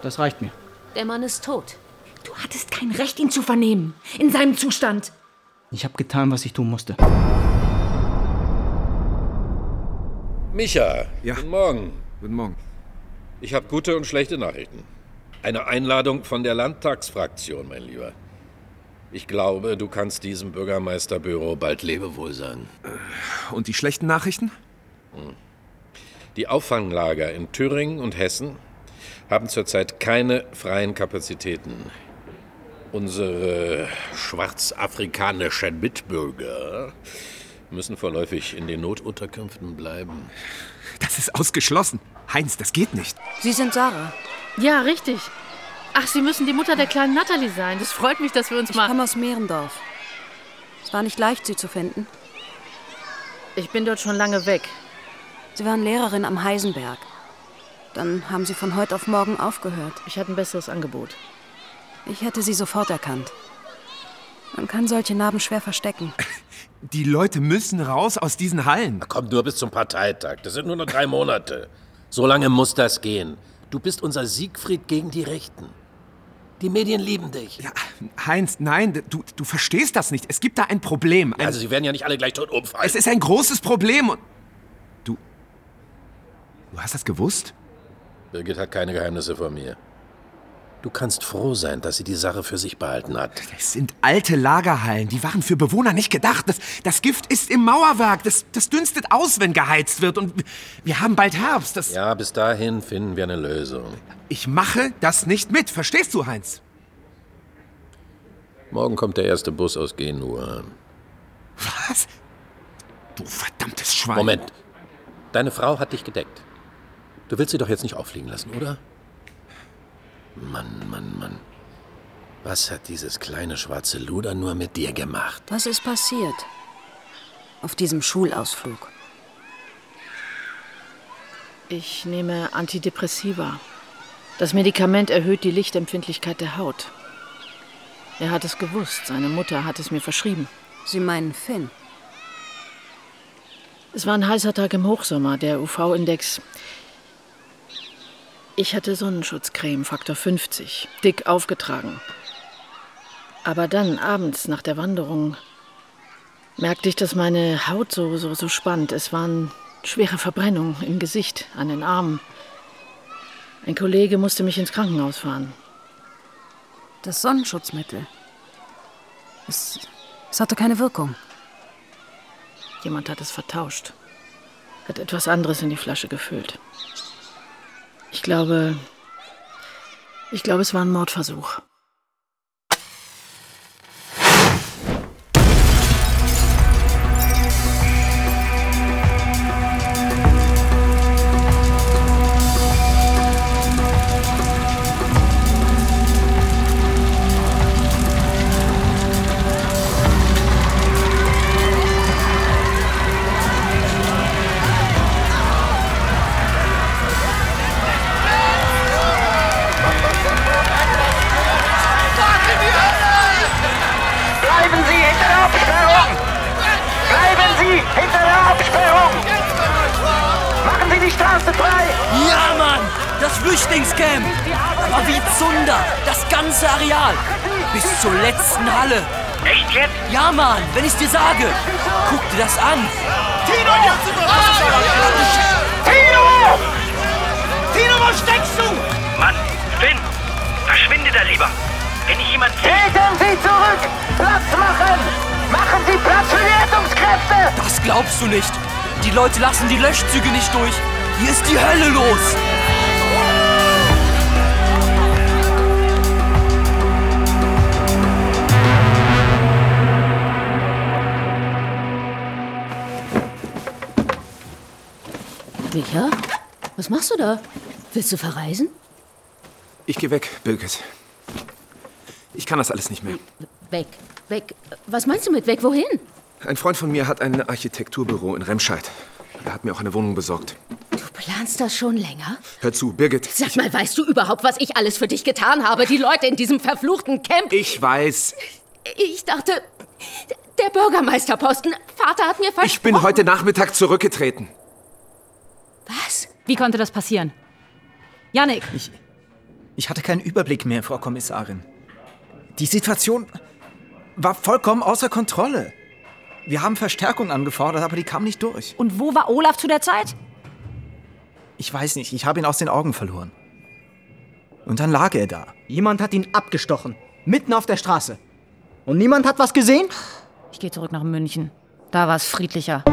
Das reicht mir. Der Mann ist tot. Du hattest kein Recht, ihn zu vernehmen. In seinem Zustand. Ich habe getan, was ich tun musste. Micha, guten Morgen. Guten Morgen. Ich habe gute und schlechte Nachrichten. Eine Einladung von der Landtagsfraktion, mein Lieber. Ich glaube, du kannst diesem Bürgermeisterbüro bald Lebewohl sagen. Und die schlechten Nachrichten? Die Auffanglager in Thüringen und Hessen haben zurzeit keine freien Kapazitäten. Unsere schwarzafrikanischen Mitbürger müssen vorläufig in den Notunterkünften bleiben. Das ist ausgeschlossen. Heinz, das geht nicht. Sie sind Sarah. Ja, richtig. Ach, Sie müssen die Mutter der kleinen Natalie sein. Das freut mich, dass wir uns Ich mal. komme aus Mehrendorf. Es war nicht leicht, Sie zu finden. Ich bin dort schon lange weg. Sie waren Lehrerin am Heisenberg. Dann haben Sie von heute auf morgen aufgehört. Ich hatte ein besseres Angebot. Ich hätte Sie sofort erkannt. Man kann solche Narben schwer verstecken. <laughs> Die Leute müssen raus aus diesen Hallen. Kommt nur bis zum Parteitag. Das sind nur noch drei Monate. So lange muss das gehen. Du bist unser Siegfried gegen die Rechten. Die Medien lieben dich. Ja, Heinz, nein, du, du verstehst das nicht. Es gibt da ein Problem. Ein, Also, sie werden ja nicht alle gleich tot umfallen. es ist ein großes Problem und... Du... Du hast das gewusst? Birgit hat keine Geheimnisse vor mir. Du kannst froh sein, dass sie die Sache für sich behalten hat. Es sind alte Lagerhallen. Die waren für Bewohner nicht gedacht. Das, das Gift ist im Mauerwerk. Das, das dünstet aus, wenn geheizt wird. Und wir haben bald Herbst. Das, Ja, bis dahin finden wir eine Lösung. ich mache das nicht mit. Verstehst du, Heinz? Morgen kommt der erste Bus aus Genua. Was? Du verdammtes Schwein. Moment. Deine Frau hat dich gedeckt. Du willst sie doch jetzt nicht auffliegen lassen, oder? Mann, Mann, Mann. Was hat dieses kleine schwarze Luder nur mit dir gemacht? Was ist passiert? Auf diesem Schulausflug. Ich nehme Antidepressiva. Das Medikament erhöht die Lichtempfindlichkeit der Haut. Er hat es gewusst. Seine Mutter hat es mir verschrieben. Sie meinen Finn? Es war ein heißer Tag im Hochsommer. Der UV-Index. Ich hatte Sonnenschutzcreme Faktor 50, dick aufgetragen. Aber dann, abends nach der Wanderung, merkte ich, dass meine Haut so, so, so spannt. Es waren schwere Verbrennungen im Gesicht, an den Armen. Ein Kollege musste mich ins Krankenhaus fahren. Das Sonnenschutzmittel. Es, es hatte keine Wirkung. Jemand hat es vertauscht. Hat etwas anderes in die Flasche gefüllt. Ich glaube. Ich glaube, es war ein Mordversuch. Wenn ich's dir sage! Guck dir das an! Tino, jetzt! Tino! Tino, wo steckst du? Mann, Finn, verschwinde da lieber. Wenn ich jemand Treten Sie zurück! Platz machen! Machen Sie Platz für die Rettungskräfte! Das glaubst du nicht! Die Leute lassen die Löschzüge nicht durch! Hier ist die Hölle los! Was machst du da? Willst du verreisen? Ich gehe weg, Birgit. Ich kann das alles nicht mehr. Weg, weg. Was meinst du mit weg? Wohin? Ein Freund von mir hat ein Architekturbüro in Remscheid. Er hat mir auch eine Wohnung besorgt. Du planst das schon länger? Hör zu, Birgit. Sag mal, weißt du überhaupt, was ich alles für dich getan habe? Die Leute in diesem verfluchten Camp. Ich weiß. Ich dachte, der Bürgermeisterposten. Vater hat mir versprochen. Ich bin heute Nachmittag zurückgetreten. Was? Wie konnte das passieren? Janik! Ich, ich hatte keinen Überblick mehr, Frau Kommissarin. Die Situation war vollkommen außer Kontrolle. Wir haben Verstärkung angefordert, aber die kam nicht durch. Und wo war Olaf zu der Zeit? Ich weiß nicht, ich habe ihn aus den Augen verloren. Und dann lag er da. Jemand hat ihn abgestochen. Mitten auf der Straße. Und niemand hat was gesehen? Ich gehe zurück nach München. Da war es friedlicher.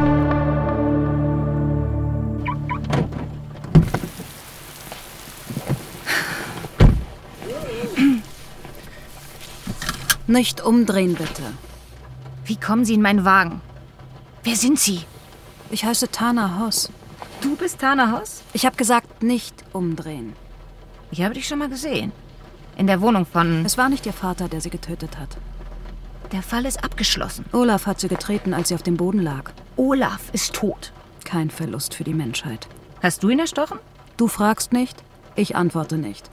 Nicht umdrehen, bitte. Wie kommen Sie in meinen Wagen? Wer sind Sie? Ich heiße Tana Hoss. Du bist Tana Hoss? Ich habe gesagt, nicht umdrehen. Ich habe dich schon mal gesehen. In der Wohnung von. Es war nicht Ihr Vater, der sie getötet hat. Der Fall ist abgeschlossen. Olaf hat sie getreten, als sie auf dem Boden lag. Olaf ist tot. Kein Verlust für die Menschheit. Hast du ihn erstochen? Du fragst nicht, ich antworte nicht.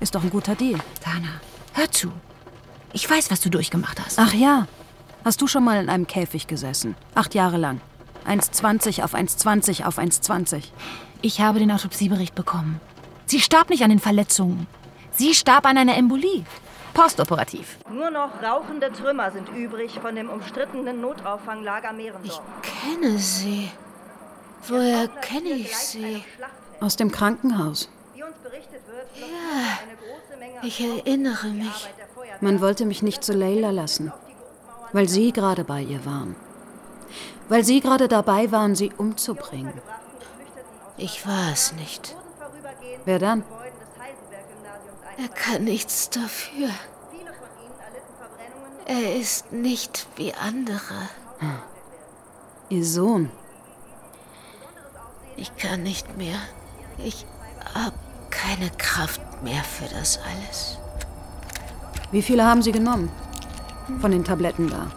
Ist doch ein guter Deal. Tana, hör zu. Ich weiß, was du durchgemacht hast. Ach ja. Hast du schon mal in einem Käfig gesessen? Acht Jahre lang. 1,20 auf 1,20 auf 1,20. Ich habe den Autopsiebericht bekommen. Sie starb nicht an den Verletzungen. Sie starb an einer Embolie. postoperativ. Nur noch rauchende Trümmer sind übrig von dem umstrittenen Notauffanglager Mehrendorf. Kenne sie. Woher kenne ich sie? Aus dem Krankenhaus. Ja, ich erinnere mich. Man wollte mich nicht zu Leila lassen, weil Sie gerade bei ihr waren. Weil Sie gerade dabei waren, sie umzubringen. Ich war es nicht. Wer dann? Er kann nichts dafür. Er ist nicht wie andere. Ihr Sohn. Ich kann nicht mehr. Ich habe keine Kraft mehr für das alles. Wie viele haben Sie genommen? Von den Tabletten da.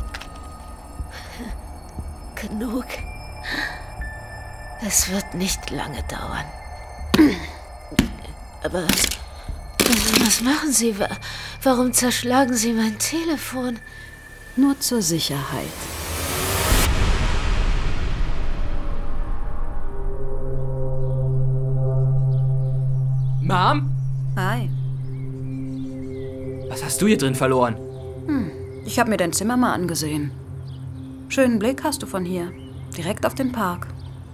<laughs> Genug. Es wird nicht lange dauern. <clears throat> Aber was, was machen Sie? Wa- Warum zerschlagen Sie mein Telefon? Nur zur Sicherheit. Mom? Hi. Was hast du hier drin verloren? Hm, ich habe mir dein Zimmer mal angesehen. Schönen Blick hast du von hier. Direkt auf den Park.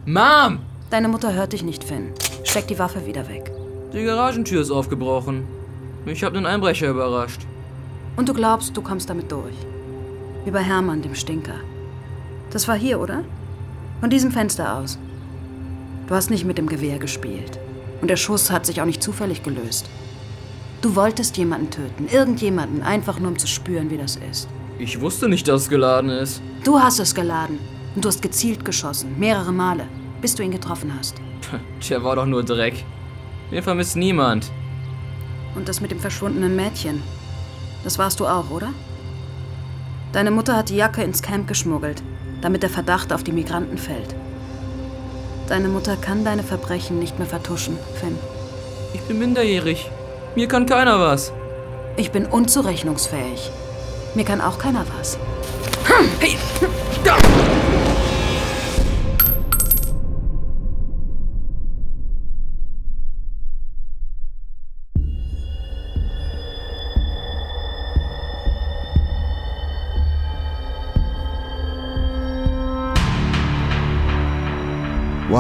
Mom! Deine Mutter hört dich nicht, Finn. Steck die Waffe wieder weg. Die Garagentür ist aufgebrochen. Ich habe einen Einbrecher überrascht. Und du glaubst, du kommst damit durch. Wie bei Hermann, dem Stinker. Das war hier, oder? Von diesem Fenster aus. Du hast nicht mit dem Gewehr gespielt. Und der Schuss hat sich auch nicht zufällig gelöst. Du wolltest jemanden töten, irgendjemanden, einfach nur um zu spüren, wie das ist. Ich wusste nicht, dass es geladen ist. Du hast es geladen. Und du hast gezielt geschossen, mehrere Male, bis du ihn getroffen hast. Der war doch nur Dreck. Den vermisst niemand. Und das mit dem verschwundenen Mädchen. Das warst du auch, oder? Deine Mutter hat die Jacke ins Camp geschmuggelt, damit der Verdacht auf die Migranten fällt. Deine Mutter kann deine Verbrechen nicht mehr vertuschen, Finn. Ich bin minderjährig. Mir kann keiner was. Ich bin unzurechnungsfähig. Mir kann auch keiner was. Hey!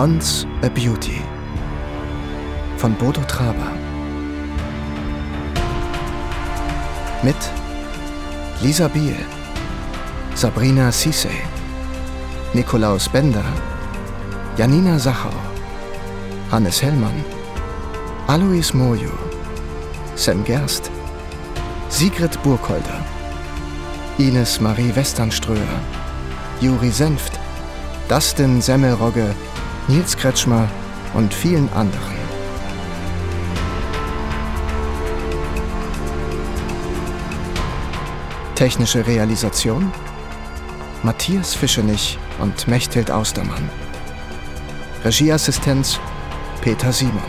Once a Beauty von Bodo Traber. Mit Lisa Biel, Sabrina Cisse, Nikolaus Bender, Janina Sachau, Hannes Hellmann, Alois Mojo, Sam Gerst, Sigrid Burkholder, Ines Marie Westernströer, Juri Senft, Dustin Semmelrogge, Nils Kretschmer und vielen anderen. Technische Realisation Matthias Fischenich und Mechthild Austermann. Regieassistenz Peter Simon.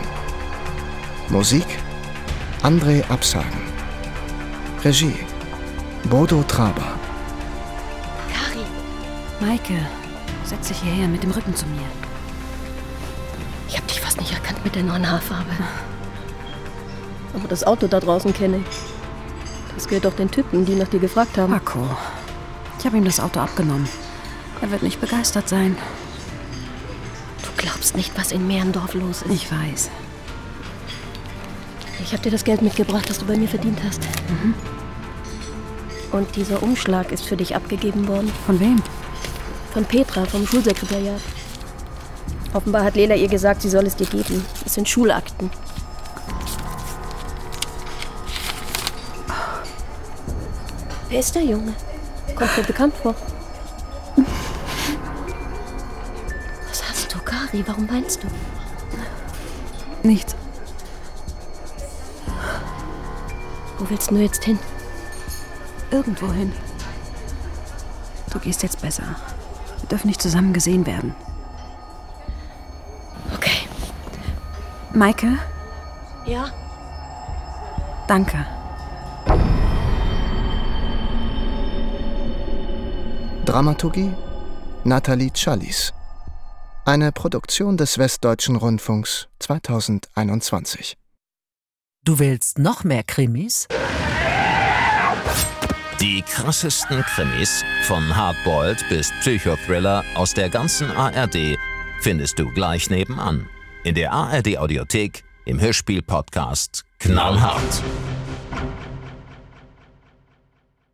Musik André Absagen. Regie Bodo Traber. Kari. Maike, setz dich hierher mit dem Rücken zu mir. Ich hab dich fast nicht erkannt mit der neuen Haarfarbe. Aber das Auto da draußen kenne ich. Das gehört doch den Typen, die nach dir gefragt haben. Marco, ich habe ihm das Auto abgenommen. Er wird nicht begeistert sein. Du glaubst nicht, was in Mehrendorf los ist. Ich weiß. Ich habe dir das Geld mitgebracht, das du bei mir verdient hast. Mhm. Und dieser Umschlag ist für dich abgegeben worden. Von wem? Von Petra, vom Schulsekretariat. Offenbar hat Lela ihr gesagt, sie soll es dir geben. Es sind Schulakten. Wer ist der Junge? Kommt mir bekannt vor. Was hast du, Kari? Warum weinst du? Nichts. Wo willst du jetzt hin? Irgendwo hin. Du gehst jetzt besser. Wir dürfen nicht zusammen gesehen werden. Maike, Ja? danke. Dramaturgie Nathalie Challis. Eine Produktion des Westdeutschen Rundfunks 2021. Du willst noch mehr Krimis? Die krassesten Krimis von Hardboiled bis Psychothriller aus der ganzen ARD findest du gleich nebenan. In der ARD Audiothek, im Hörspiel-Podcast Knallhart.